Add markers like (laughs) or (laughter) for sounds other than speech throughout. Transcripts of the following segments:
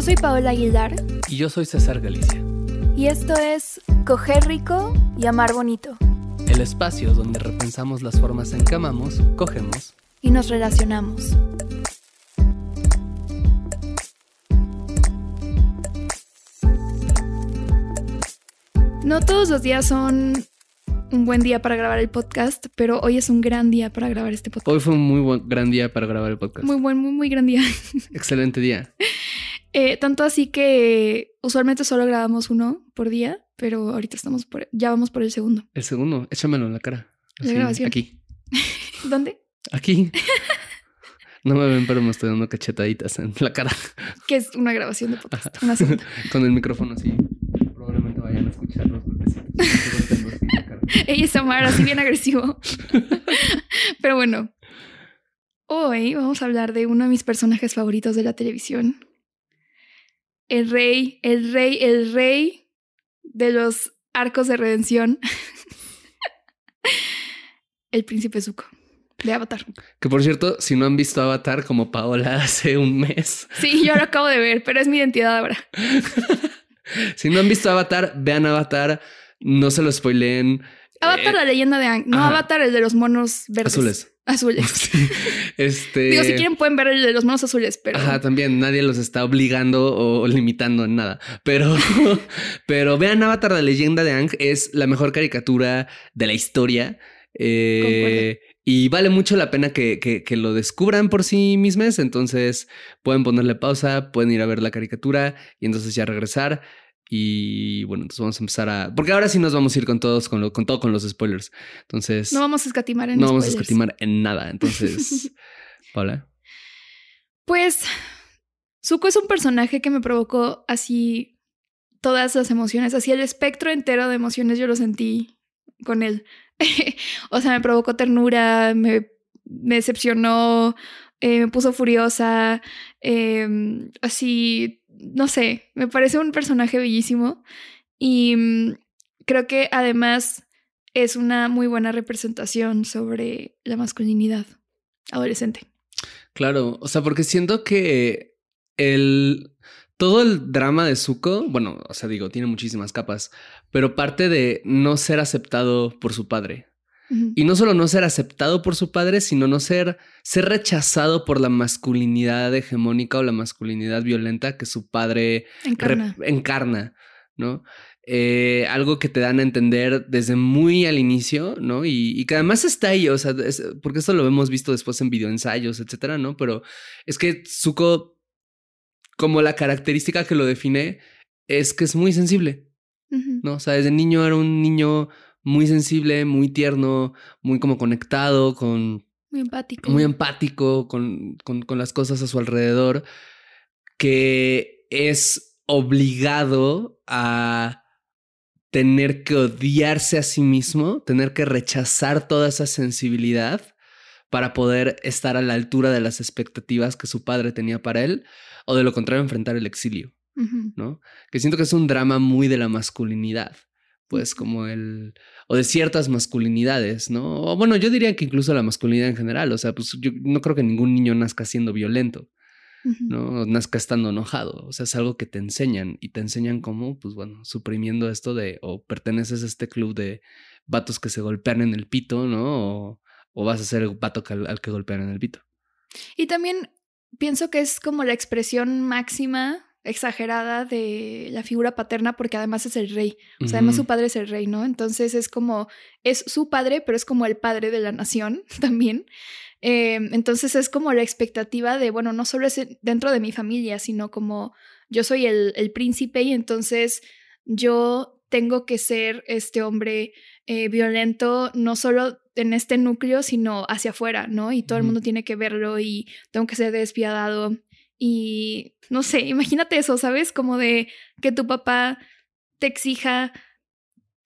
Yo soy Paola Aguilar. Y yo soy César Galicia. Y esto es Coger Rico y Amar Bonito. El espacio donde repensamos las formas en que amamos, cogemos y nos relacionamos. No todos los días son un buen día para grabar el podcast, pero hoy es un gran día para grabar este podcast. Hoy fue un muy buen, gran día para grabar el podcast. Muy buen, muy, muy gran día. Excelente día. (laughs) Eh, tanto así que usualmente solo grabamos uno por día, pero ahorita estamos por, ya vamos por el segundo. El segundo, échamelo en la cara. la grabación. Aquí. (laughs) ¿Dónde? Aquí. (laughs) No me ven, pero me estoy dando cachetaditas en la cara. (laughs) Que es una grabación de podcast. Con el micrófono así. Probablemente vayan a escuchar los golpecitos. Ella es Amar, así bien agresivo. pero bueno. Hoy vamos a hablar de uno de mis personajes favoritos de la televisión el rey, el rey, el rey de los arcos de redención. (laughs) el príncipe Zuko de Avatar. Que por cierto, si no han visto Avatar como Paola (laughs) hace un mes. Sí, yo lo acabo de ver, pero es mi identidad ahora. (laughs) si no han visto Avatar, vean Avatar, no se lo spoileen. Avatar, la leyenda de Ang. No, Avatar, el de los monos verdes. Azules. Azules. (laughs) Este... Digo, si quieren pueden ver el de los monos azules, pero... Ajá, también nadie los está obligando o limitando en nada. Pero, (laughs) pero vean Avatar, la leyenda de Ang. Es la mejor caricatura de la historia. Eh, y vale mucho la pena que, que, que, lo descubran por sí mismos. Entonces pueden ponerle pausa, pueden ir a ver la caricatura y entonces ya regresar. Y bueno, entonces vamos a empezar a. Porque ahora sí nos vamos a ir con todos, con, lo, con todo con los spoilers. Entonces. No vamos a escatimar en No vamos a escatimar en nada. (laughs) Entonces. Paula. Pues. Zuko es un personaje que me provocó así todas las emociones. Así el espectro entero de emociones yo lo sentí con él. (laughs) o sea, me provocó ternura, me, me decepcionó, eh, me puso furiosa, eh, así no sé, me parece un personaje bellísimo y mm, creo que además es una muy buena representación sobre la masculinidad adolescente. Claro, o sea, porque siento que el todo el drama de Zuko, bueno, o sea, digo, tiene muchísimas capas, pero parte de no ser aceptado por su padre. Y no solo no ser aceptado por su padre, sino no ser, ser rechazado por la masculinidad hegemónica o la masculinidad violenta que su padre encarna, ¿no? Eh, algo que te dan a entender desde muy al inicio, ¿no? Y, que además está ahí, o sea, porque esto lo hemos visto después en videoensayos, etcétera, ¿no? Pero es que Zuko, como la característica que lo define, es que es muy sensible, ¿no? O sea, desde niño era un niño muy sensible, muy tierno, muy como conectado con... Muy empático. Muy empático con, con, las cosas a su alrededor, que es obligado a tener que odiarse a sí mismo, tener que rechazar toda esa sensibilidad para poder estar a la altura de las expectativas que su padre tenía para él, o de lo contrario, enfrentar el exilio, ¿no? Que siento que es un drama muy de la masculinidad pues como el, o de ciertas masculinidades, ¿no? O bueno, yo diría que incluso la masculinidad en general, o sea, pues yo no creo que ningún niño nazca siendo violento, ¿no? nazca estando enojado, o sea, es algo que te enseñan y te enseñan cómo, pues bueno, suprimiendo esto de, o perteneces a este club de vatos que se golpean en el pito, ¿no? O, vas a ser el vato al, al que golpean en el pito. Y también pienso que es como la expresión máxima exagerada de la figura paterna porque además es el rey. O sea, además su padre es el rey, ¿no? Entonces es como, es su padre, pero es como el padre de la nación (laughs) también. Em, entonces es como la expectativa de, bueno, no solo es dentro de mi familia, sino como yo soy el, el príncipe y entonces yo tengo que ser este hombre eh, violento, no solo en este núcleo, sino hacia afuera, ¿no? Y todo el mundo tiene que verlo y tengo que ser despiadado y no sé, imagínate eso, ¿sabes? Como de que tu papá te exija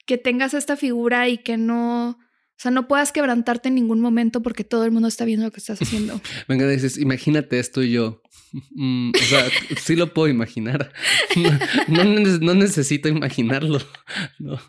que tengas esta figura y que no, o sea, no puedas quebrantarte en ningún momento porque todo el mundo está viendo lo que estás haciendo. (laughs) Venga, dices, imagínate esto y yo. Mm, o sea, sí lo puedo imaginar. (laughs) No, necesito imaginarlo. (laughs)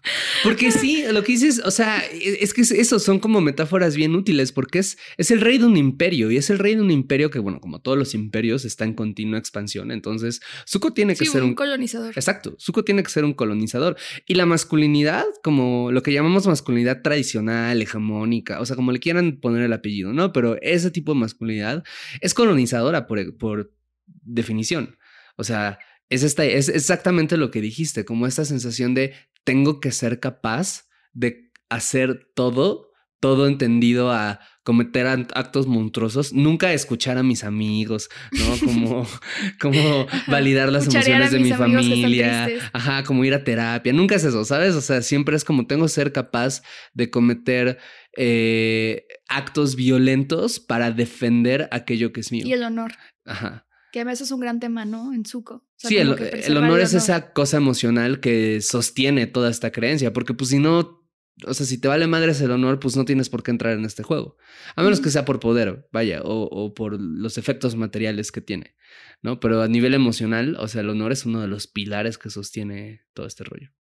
Porque sí, lo que dices, o sea, e, es que eso son como metáforas bien útiles porque es, es el rey de un imperio y es el rey de un imperio que, bueno, como todos los imperios, está en continua expansión. Entonces, Zuko tiene que ser un, colonizador. Exacto, Zuko tiene que ser un colonizador. Y la masculinidad, como lo que llamamos masculinidad tradicional, hegemónica, o sea, como le quieran poner el apellido, ¿no? Pero ese tipo de masculinidad es colonizadora por, por definición. O sea, es, esta, es exactamente lo que dijiste, como esta sensación de tengo que ser capaz de hacer todo, todo entendido a cometer actos monstruosos, nunca escuchar a mis amigos, ¿no? Como, (laughs) (laughs) como validar las emociones de mi familia, ajá, como ir a terapia, nunca es eso, ¿sabes? O sea, siempre es como tengo que ser capaz de cometer eh, actos violentos para defender aquello que es mío. Y el honor. Ajá. Que además es un gran tema, ¿no? En Zuko. sí, el, honor es esa cosa emocional que sostiene toda esta creencia, porque pues si no, o sea, si te vale madres el honor, pues no tienes por qué entrar en este juego. A menos que sea por poder, vaya, o, por los efectos materiales que tiene, ¿no? Pero a nivel emocional, o sea, el honor es uno de los pilares que sostiene todo este rollo.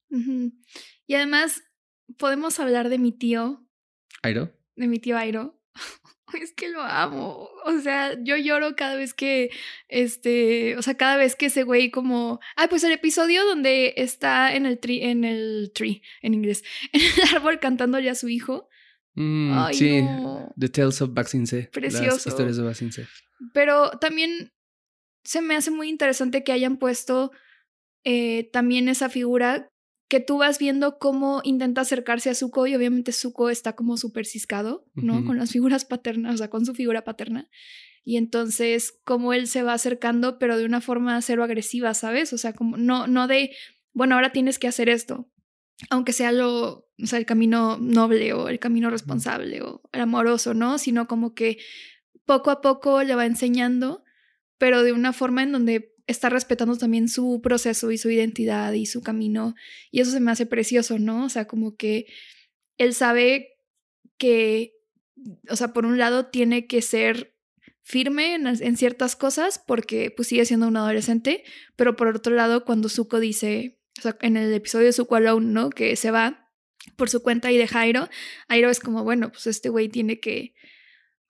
Y además, podemos hablar de mi tío. ¿Airo? De mi tío Airo. (laughs) es que lo amo. O sea, yo lloro cada vez que, este, o sea, cada vez que ese güey como, ay, pues el episodio donde está en el tree, en el tree, en inglés, (laughs) en el árbol cantándole a su hijo. Mm, sí, The Tales of Baxinse. Precioso. Las historias de Baxinse. Pero también se me hace muy interesante que hayan puesto eh, también esa figura que tú vas viendo cómo intenta acercarse a Zuko y obviamente Zuko está como súper ciscado, ¿no? Con las figuras paternas, o sea, con su figura paterna. Y entonces, como él se va acercando, pero de una forma cero agresiva, ¿sabes? O sea, como no, no de, bueno, ahora tienes que hacer esto, aunque sea lo, o sea, el camino noble o el camino responsable o el amoroso, ¿no? Sino como que poco a poco le va enseñando, pero de una forma en donde está respetando también su proceso y su identidad y su camino. Y eso se me hace precioso, ¿no? O sea, como que él sabe que, o sea, por un lado tiene que ser firme en, ciertas cosas porque pues sigue siendo un adolescente, pero por otro lado cuando Zuko dice, o sea, en el episodio de Zuko Alone, ¿no? Que se va por su cuenta y de Jairo, Jairo es como, bueno, pues este güey tiene que,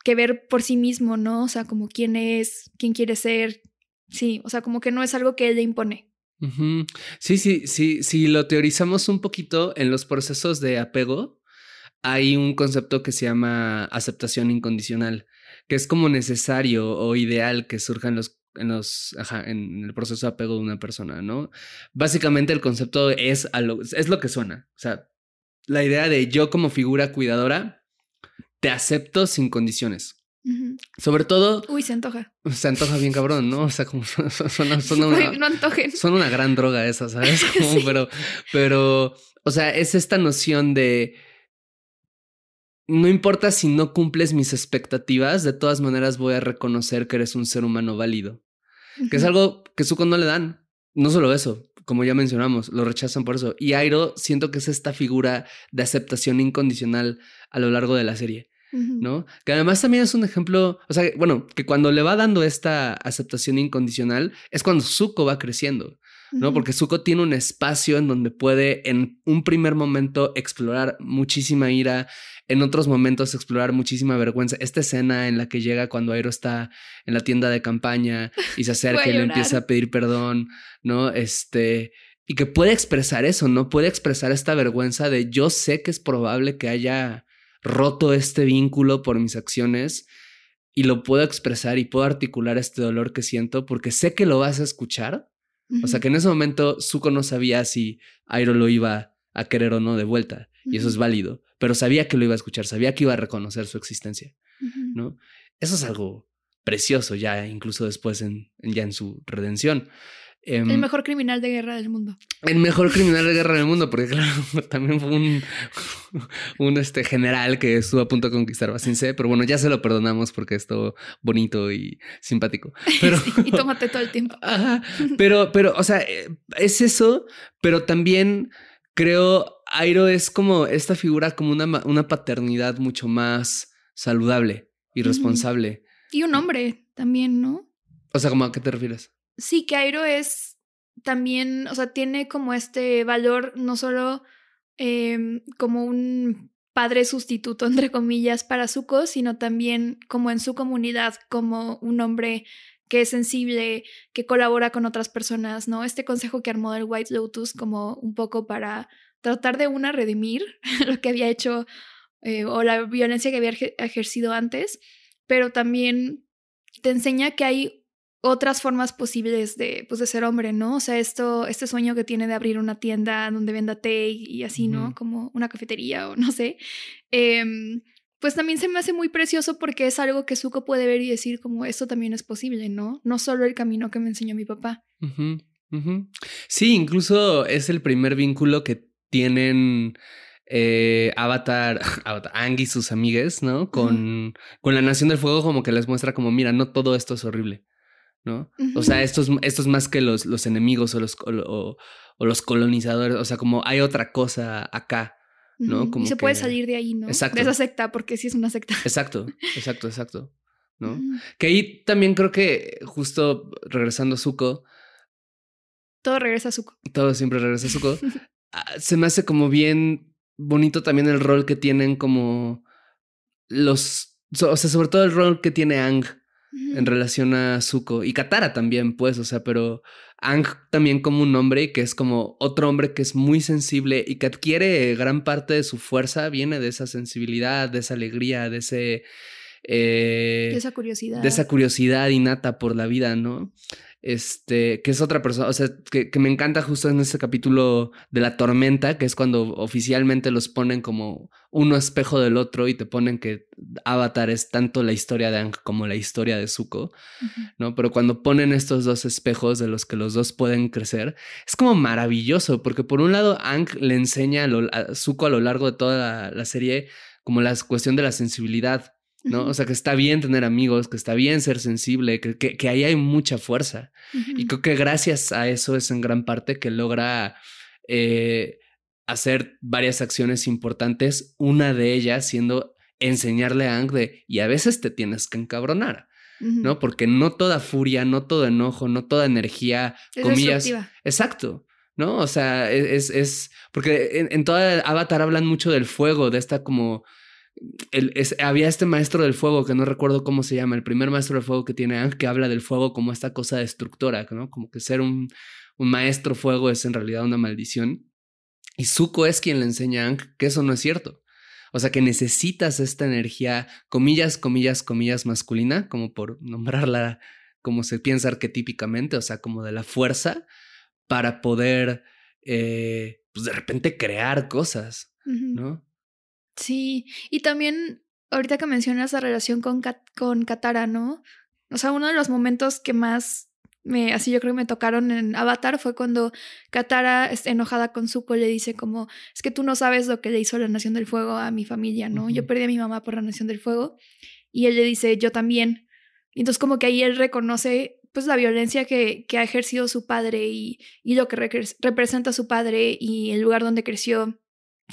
que ver por sí mismo, ¿no? O sea, como quién es, quién quiere ser, Sí, o sea, como que no es algo que él le impone. Sí, sí, sí, si lo teorizamos un poquito en los procesos de apego, hay un concepto que se llama aceptación incondicional, que es como necesario o ideal que surja en los en los en el proceso de apego de una persona, ¿no? Básicamente el concepto es lo, es lo que suena, o sea, la idea de yo como figura cuidadora te acepto sin condiciones. Sobre todo. Uy, se antoja. Se antoja bien cabrón, ¿no? O sea, como (laughs) suena, (laughs) una, no antojen. Son una gran droga esa, ¿sabes? (laughs) pero, pero, o sea, es esta noción de. No importa si no cumples mis expectativas, de todas maneras voy a reconocer que eres un ser humano válido. Que es algo que Zuko no le dan. No solo eso, como ya mencionamos, lo rechazan por eso. Y Airo siento que es esta figura de aceptación incondicional a lo largo de la serie. ¿No? Que además también es un ejemplo, o sea, bueno, que cuando le va dando esta aceptación incondicional es cuando Zuko va creciendo, ¿no? Porque Zuko tiene un espacio en donde puede en un primer momento explorar muchísima ira, en otros momentos explorar muchísima vergüenza. Esta escena en la que llega cuando Airo está en la tienda de campaña y se (laughs) acerca y le empieza a pedir perdón, ¿no? Este, y que puede expresar eso, ¿no? Puede expresar esta vergüenza de yo sé que es probable que haya roto este vínculo por mis acciones y lo puedo expresar y puedo articular este dolor que siento porque sé que lo vas a escuchar. O sea que en ese momento Zuko no sabía si Airo lo iba a querer o no de vuelta y eso es válido, pero sabía que lo iba a escuchar, sabía que iba a reconocer su existencia, ¿no? Eso es algo precioso ya incluso después en, ya en su redención. El em, mejor criminal de guerra del mundo. El mejor criminal de guerra del mundo, porque claro, (laughs) también fue un, (laughs) un este, general que estuvo a punto de conquistar C, pero bueno, ya se lo perdonamos porque estuvo bonito y simpático. (laughs) Pero, y tómate todo el tiempo. pero, pero, o sea, eh, es eso, pero también creo Airo es como esta figura como una, una paternidad mucho más saludable y responsable. Y un hombre también, ¿no? O sea, ¿cómo a qué te refieres? Sí, que Airo es también, o sea, tiene como este valor no solo em, como un padre sustituto, (laughs) entre comillas, para Zuko, sino también como en su comunidad, como un hombre que es sensible, que colabora con otras personas, ¿no? Este consejo que armó el White Lotus como un poco para tratar de una redimir (laughs) lo que había hecho eh, o la violencia que había ejercido antes, pero también te enseña que hay otras formas posibles de, pues, de ser hombre, ¿no? O sea, esto, este sueño que tiene de abrir una tienda donde venda té y así, ¿no? Como una cafetería o no sé. Em, pues también se me hace muy precioso porque es algo que Zuko puede ver y decir como esto también es posible, ¿no? No solo el camino que me enseñó mi papá. Sí, incluso es el primer vínculo que tienen eh, Avatar, (laughs) Avatar, Ang y sus amigues, ¿no? Con, con la Nación del Fuego como que les muestra como, mira, no todo esto es horrible. ¿No? O sea, esto es, más que los, los enemigos o los, o, los colonizadores, o sea, como hay otra cosa acá, ¿no? Como y se puede salir de ahí, ¿no? Exacto. De esa secta, porque sí es una secta. Exacto, exacto, exacto, ¿no? Que ahí también creo que justo regresando a Zuko. Todo regresa a Zuko. Todo siempre regresa a Zuko. (laughs) Ah, se me hace como bien bonito también el rol que tienen como los, o sea, sobre todo el rol que tiene Ang en relación a Zuko y Katara también, pues, o sea, pero Ang también como un hombre que es como otro hombre que es muy sensible y que adquiere gran parte de su fuerza, viene de esa sensibilidad, de esa alegría, de ese... Eh, de esa curiosidad. De esa curiosidad innata por la vida, ¿no? Este, que es otra persona, o sea, que, me encanta justo en ese capítulo de la tormenta, que es cuando oficialmente los ponen como uno espejo del otro y te ponen que Avatar es tanto la historia de Ang como la historia de Zuko, ¿no? Pero cuando ponen estos dos espejos de los que los dos pueden crecer, es como maravilloso, porque por un lado Ang le enseña a, Zuko a lo largo de toda la serie como la cuestión de la sensibilidad, ¿no? O sea, que está bien tener amigos, que está bien ser sensible, que, que, ahí hay mucha fuerza. Y creo que gracias a eso es en gran parte que logra eh, hacer varias acciones importantes, una de ellas siendo enseñarle a Ang de, y a veces te tienes que encabronar. ¿No? Porque no toda furia, no todo enojo, no toda energía, comillas. Exacto. ¿No? O sea, e, es, es, porque en, en toda Avatar hablan mucho del fuego, de esta como había este maestro del fuego que no recuerdo cómo se llama, el primer maestro del fuego que tiene Ang, que habla del fuego como esta cosa destructora, ¿no? Como que ser un, un maestro fuego es en realidad una maldición. Y Zuko es quien le enseña a Ang que eso no es cierto. O sea, que necesitas esta energía, comillas, comillas, comillas, masculina, como por nombrarla como se piensa arquetípicamente, o sea, como de la fuerza, para poder, eh, pues de repente crear cosas, ¿no? Sí, y también ahorita que mencionas la relación con, con Katara, ¿no? O sea, uno de los momentos que más me, así yo creo que me tocaron en Avatar fue cuando Katara, enojada con Zuko, le dice como, es que tú no sabes lo que le hizo la Nación del Fuego a mi familia, ¿no? Yo perdí a mi mamá por la Nación del Fuego. Y él le dice, yo también. Y entonces como que ahí él reconoce pues la violencia que, que ha ejercido su padre y, y lo que representa su padre y el lugar donde creció,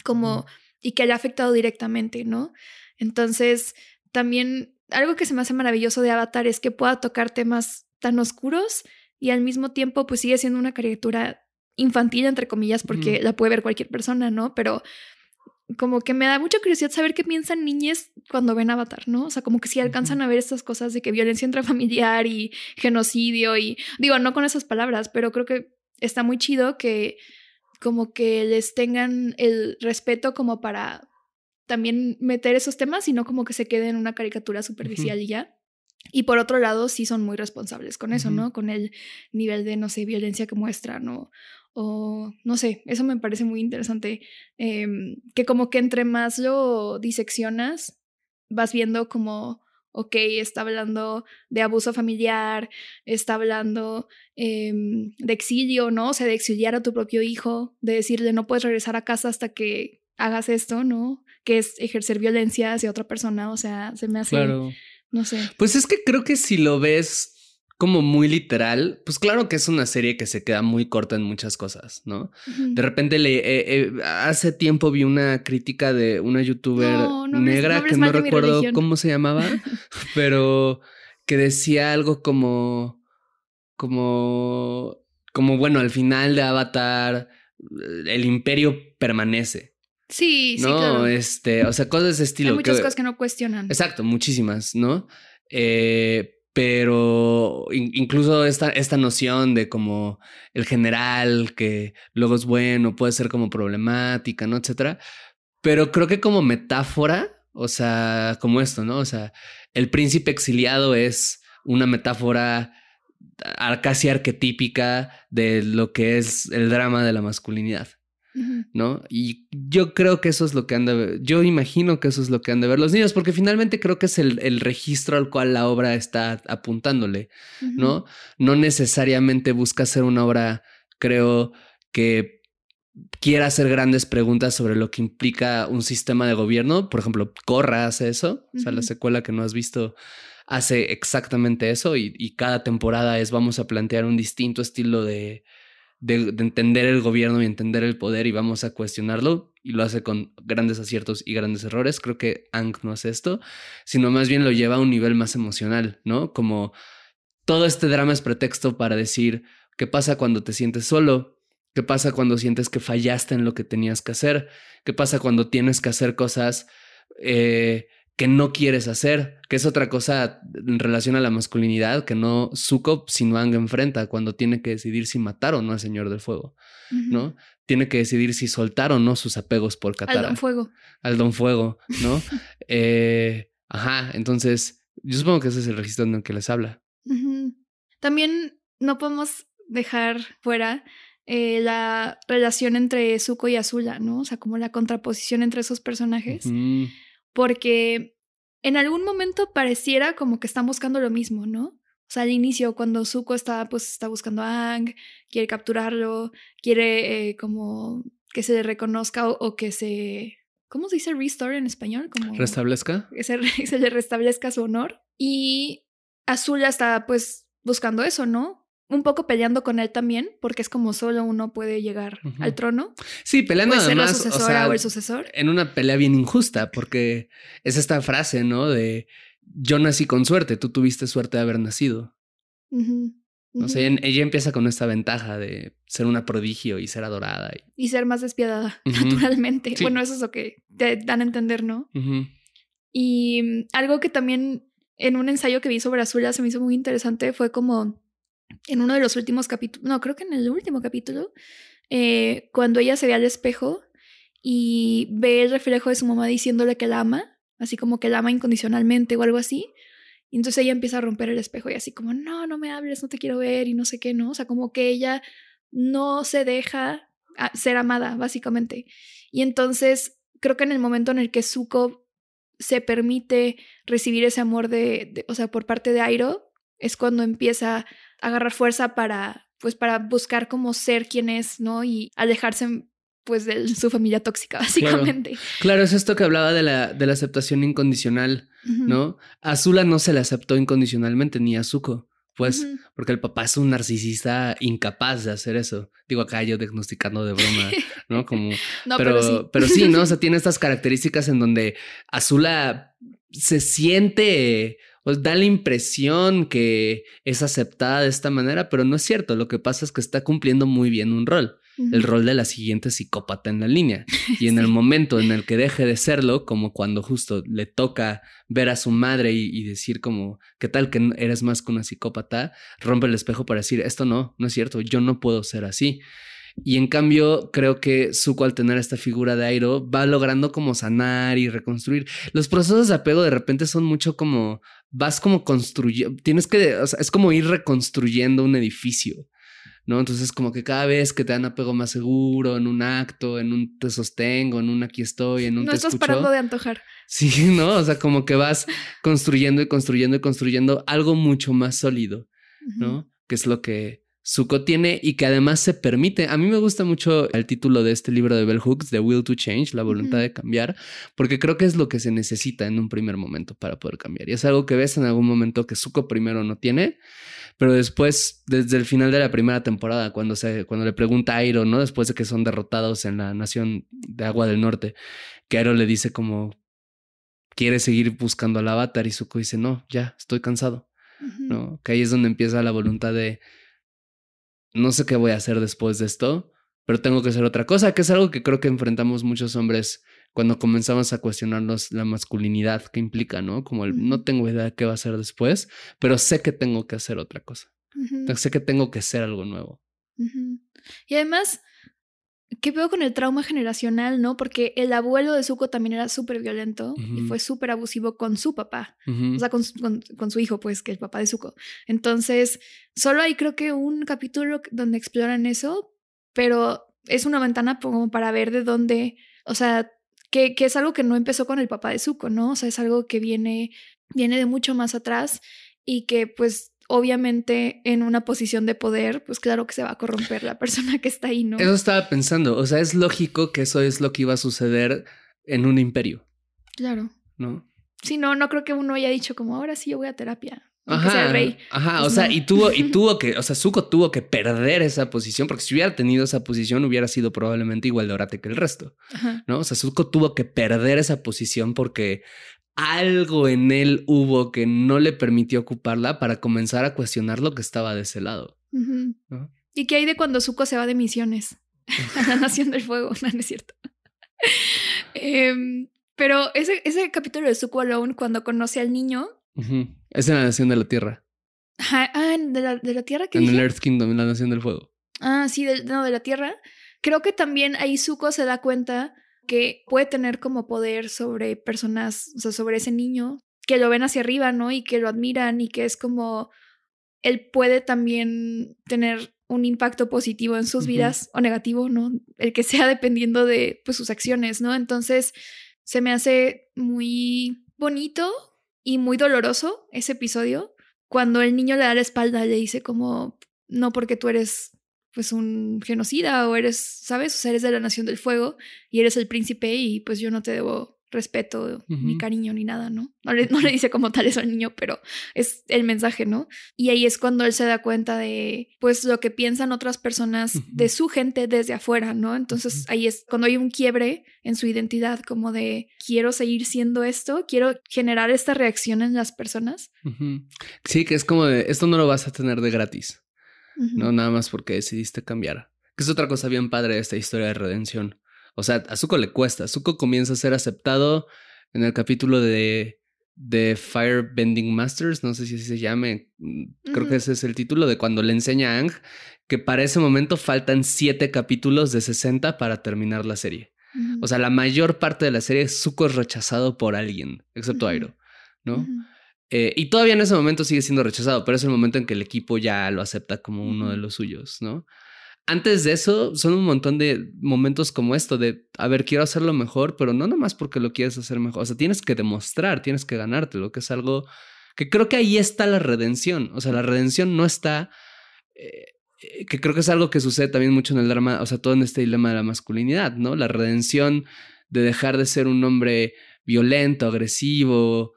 como y que le ha afectado directamente, ¿no? Entonces, también algo que se me hace maravilloso de Avatar es que pueda tocar temas tan oscuros y al mismo tiempo pues sigue siendo una caricatura infantil, entre comillas, porque la puede ver cualquier persona, ¿no? Pero como que me da mucha curiosidad saber qué piensan niñas cuando ven Avatar, ¿no? O sea, como que si alcanzan a ver estas cosas de que violencia intrafamiliar y genocidio y digo, no con esas palabras, pero creo que está muy chido que como que les tengan el respeto como para también meter esos temas y no como que se quede en una caricatura superficial y ya. Y por otro lado, sí son muy responsables con eso, ¿no? Con el nivel de, no sé, violencia que muestran o, o no sé, eso me parece muy interesante, em, que como que entre más lo diseccionas, vas viendo como ok, está hablando de abuso familiar, está hablando em, de exilio, ¿no? O sea, de exiliar a tu propio hijo, de decirle no puedes regresar a casa hasta que hagas esto, ¿no? Que es ejercer violencia hacia otra persona, o sea, se me hace, claro. no sé. Pues es que creo que si lo ves como muy literal, pues claro que es una serie que se queda muy corta en muchas cosas, ¿no? De repente le eh, eh, hace tiempo vi una crítica de una youtuber negra que no recuerdo cómo se llamaba, (laughs) pero que decía algo como como, como bueno, al final de Avatar, el imperio permanece. Sí, sí, ¿no? claro. Este, o sea, cosas de ese estilo. Hay muchas que- cosas que no cuestionan. Exacto, muchísimas, ¿no? Eh, pero in- incluso esta, esta noción de como el general que luego es bueno, puede ser como problemática, ¿no? Etcétera. Pero creo que como metáfora, o sea, como esto, ¿no? O sea, el príncipe exiliado es una metáfora casi arquetípica de lo que es el drama de la masculinidad. ¿No? Y yo creo que eso es lo que han de ver, yo imagino que eso es lo que han de ver los niños, porque finalmente creo que es el, el registro al cual la obra está apuntándole. ¿no? No necesariamente busca hacer una obra, creo que quiera hacer grandes preguntas sobre lo que implica un sistema de gobierno. Por ejemplo, Corra hace eso, o sea, la secuela que no has visto hace exactamente eso y, y cada temporada es vamos a plantear un distinto estilo de, de, de entender el gobierno y entender el poder y vamos a cuestionarlo y lo hace con grandes aciertos y grandes errores. Creo que Ang no hace esto, sino más bien lo lleva a un nivel más emocional, ¿no? Como todo este drama es pretexto para decir qué pasa cuando te sientes solo, qué pasa cuando sientes que fallaste en lo que tenías que hacer, qué pasa cuando tienes que hacer cosas eh, que no quieres hacer, que es otra cosa en relación a la masculinidad que no Zuko sino Ang enfrenta cuando tiene que decidir si matar o no al Señor del Fuego. ¿no? Tiene que decidir si soltar o no sus apegos por Al Katara Don Fuego. al Don Fuego, ¿no? (laughs) Eh, ajá, entonces yo supongo que ese es el registro en el que les habla. También no podemos dejar fuera eh, la relación entre Zuko y Azula, ¿no? O sea, como la contraposición entre esos personajes. Porque en algún momento pareciera como que están buscando lo mismo, ¿no? O sea, al inicio, cuando Zuko está, pues, está buscando a Aang, quiere capturarlo, quiere eh, como que se le reconozca o, o que se... ¿Cómo se dice restore en español? Como ¿Restablezca? que se (laughs) le restablezca su honor. Y Azula está pues buscando eso, ¿no? Un poco peleando con él también, porque es como solo uno puede llegar al trono. Sí, peleando Puede ser la además, o sucesora sea, o el sucesor. en una pelea bien injusta, porque es esta frase, ¿no? De yo nací con suerte, tú tuviste suerte de haber nacido. Ujú, O sea, ujú. en- ella empieza con esta ventaja de ser una prodigio y ser adorada. y- Y ser más despiadada, (laughs) naturalmente. Sí. Bueno, eso es lo que te dan a entender, ¿no? Y mm, algo que también en un ensayo que vi sobre Azula se me hizo muy interesante fue como en uno de los últimos capítulos, no, creo que en el último capítulo, eh, cuando ella se ve al espejo y ve el reflejo de su mamá diciéndole que la ama, así como que la ama incondicionalmente o algo así. Y entonces ella empieza a romper el espejo y así como, no, no me hables, no te quiero ver y no sé qué, ¿no? O sea, como que ella no se deja ser amada, básicamente. Y entonces creo que en el momento en el que Zuko se permite recibir ese amor de, de- o sea, por parte de Airo, es cuando empieza a agarrar fuerza para, pues, para buscar como ser quien es, ¿no? Y alejarse, pues, de su familia tóxica, (laughs) básicamente. Claro, es esto que hablaba de la, de la aceptación incondicional. ¿no? Azula no se le aceptó incondicionalmente ni a Zuko, pues, porque el papá es un narcisista incapaz de hacer eso. Digo acá yo diagnosticando de broma, (laughs) ¿no? Como No, pero, pero, pero sí. sí. ¿no? O sea, (laughs) tiene estas características en donde Azula se siente, o da la impresión que es aceptada de esta manera, pero no es cierto. Lo que pasa es que está cumpliendo muy bien un rol, el rol de la siguiente psicópata en la línea. (laughs) Y en el momento en el que deje de serlo, como cuando justo le toca ver a su madre y, y decir como, ¿qué tal que eres más que una psicópata? Rompe el espejo para decir, esto no, no es cierto, yo no puedo ser así. Y en cambio, creo que Zuko al tener esta figura de Airo va logrando como sanar y reconstruir. Los procesos de apego de repente son mucho como, vas como construyendo, tienes que, o sea, es como ir reconstruyendo un edificio. ¿no? Entonces como que cada vez que te dan apego más seguro en un acto, en un te sostengo, en un aquí estoy, en un No te estás escucho. parando de antojar. Sí, (laughs) ¿no? O sea, como que vas construyendo y construyendo y construyendo algo mucho más sólido. ¿no? Que es lo que Zuko tiene y que además se permite. A mí me gusta mucho el título de este libro de Bell Hooks, The Will to Change, la voluntad de cambiar, porque creo que es lo que se necesita en un primer momento para poder cambiar. Y es algo que ves en algún momento que Zuko primero no tiene, pero después, desde el final de la primera temporada, cuando, se, cuando le pregunta a Airo, ¿no? Después de que son derrotados en la nación de Agua del Norte, que Airo le dice como, quiere seguir buscando al avatar y Zuko dice, no, ya, estoy cansado. ¿no? Que ahí es donde empieza la voluntad de no sé qué voy a hacer después de esto, pero tengo que hacer otra cosa, que es algo que creo que enfrentamos muchos hombres cuando comenzamos a cuestionarnos la masculinidad que implica, ¿no? Como el no tengo idea de qué va a hacer después, pero sé que tengo que hacer otra cosa. Sé que tengo que hacer algo nuevo. Y además, ¿qué veo con el trauma generacional, no? Porque el abuelo de Zuko también era súper violento y fue súper abusivo con su papá. O sea, con, con, su hijo, pues, que es el papá de Zuko. Entonces, solo hay creo que un capítulo donde exploran eso, pero es una ventana como para ver de dónde, o sea, que, que es algo que no empezó con el papá de Zuko, ¿no? O sea, es algo que viene, viene de mucho más atrás y que pues obviamente en una posición de poder, pues claro que se va a corromper la persona que está ahí, ¿no? Eso estaba pensando, o sea, es lógico que eso es lo que iba a suceder en un imperio. Claro. ¿No? Sí, no, no creo que uno haya dicho como ahora sí yo voy a terapia. Ajá, sea rey. Ajá, pues o sea, y tuvo, y (laughs) tuvo que, o sea, Zuko tuvo que perder esa posición, porque si hubiera tenido esa posición, hubiera sido probablemente igual de orate que el resto. ¿No? O sea, Zuko tuvo que perder esa posición porque algo en él hubo que no le permitió ocuparla para comenzar a cuestionar lo que estaba de ese lado. ¿Y qué hay de cuando Zuko se va de misiones (laughs) a la Nación del Fuego? (laughs) No, no es cierto. (laughs) Em, pero ese, ese capítulo de Zuko Alone, cuando conoce al niño. Es en la Nación de la Tierra. Ah, ¿de la, de la Tierra? En el Earth Kingdom, en la Nación del Fuego. Ah, sí, no, de la Tierra. Creo que también ahí Zuko se da cuenta que puede tener como poder sobre personas, o sea, sobre ese niño, que lo ven hacia arriba, ¿no? Y que lo admiran y que es como, él puede también tener un impacto positivo en sus vidas o negativo, ¿no? El que sea dependiendo de pues, sus acciones, ¿no? Entonces, se me hace muy bonito y muy doloroso ese episodio, cuando el niño le da la espalda, le dice como, no porque tú eres pues un genocida o eres, ¿sabes? O sea, eres de la Nación del Fuego y eres el príncipe y pues yo no te debo respeto, ni cariño, ni nada, ¿no? No le, no le, dice como tal eso al niño, pero es el mensaje, ¿no? Y ahí es cuando él se da cuenta de, pues, lo que piensan otras personas de su gente desde afuera, ¿no? Entonces ahí es cuando hay un quiebre en su identidad, como de, quiero seguir siendo esto, quiero generar esta reacción en las personas. Sí, que es como de, esto no lo vas a tener de gratis no nada más porque decidiste cambiar. Que es otra cosa bien padre de esta historia de redención. O sea, a Zuko le cuesta. Zuko comienza a ser aceptado en el capítulo de, de Firebending Masters, no sé si así se llame, mm, creo que ese es el título, de cuando le enseña a Ang que para ese momento faltan siete capítulos de 60 para terminar la serie. O sea, la mayor parte de la serie Zuko es rechazado por alguien, excepto Airo, ¿no? Eh, y todavía en ese momento sigue siendo rechazado, pero es el momento en que el equipo ya lo acepta como uno de los suyos, ¿no? Antes de eso, son un montón de momentos como esto de, a ver, quiero hacerlo mejor, pero no nomás porque lo quieres hacer mejor, o sea, tienes que demostrar, tienes que ganarte, lo que es algo que creo que ahí está la redención, o sea, la redención no está, eh, eh, que creo que es algo que sucede también mucho en el drama, o sea, todo en este dilema de la masculinidad, ¿no? La redención de dejar de ser un hombre violento, agresivo,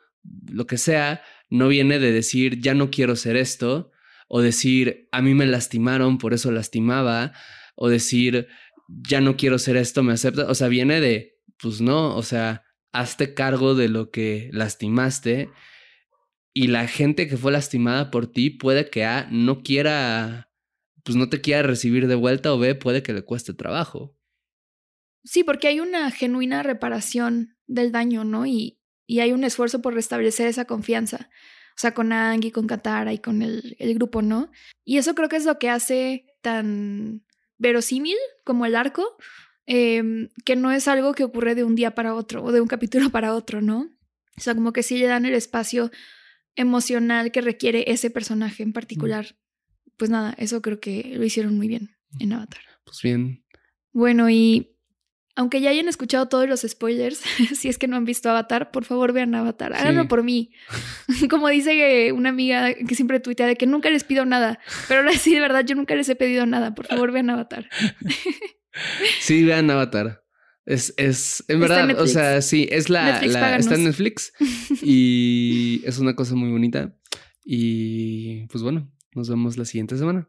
lo que sea, no viene de decir ya no quiero ser esto, o decir a mí me lastimaron, por eso lastimaba, o decir ya no quiero ser esto, me acepta. O sea, viene de, pues no, o sea, hazte cargo de lo que lastimaste y la gente que fue lastimada por ti puede que A no quiera, pues no te quiera recibir de vuelta o B puede que le cueste trabajo. Sí, porque hay una genuina reparación del daño, ¿no? Y, y hay un esfuerzo por restablecer esa confianza. O sea, con Ang y con Katara y con el, el grupo, ¿no? Y eso creo que es lo que hace tan verosímil como el arco, em, que no es algo que ocurre de un día para otro o de un capítulo (laughs) para otro, ¿no? O sea, como que sí le dan el espacio emocional que requiere ese personaje en particular. Pues nada, eso creo que lo hicieron muy bien en Avatar. Pues bien. Bueno, y aunque ya hayan escuchado todos los spoilers, (laughs) si es que no han visto Avatar, por favor vean Avatar. Háganlo por mí. (laughs) Como dice una amiga que siempre tuitea de que nunca les pido nada. Pero ahora sí, de verdad, yo nunca les he pedido nada. Por favor, vean Avatar. (laughs) sí, vean Avatar. Es, es, en verdad, o sea, sí, es la, está en Netflix y es una cosa muy bonita. Y pues bueno, nos vemos la siguiente semana.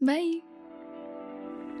Bye.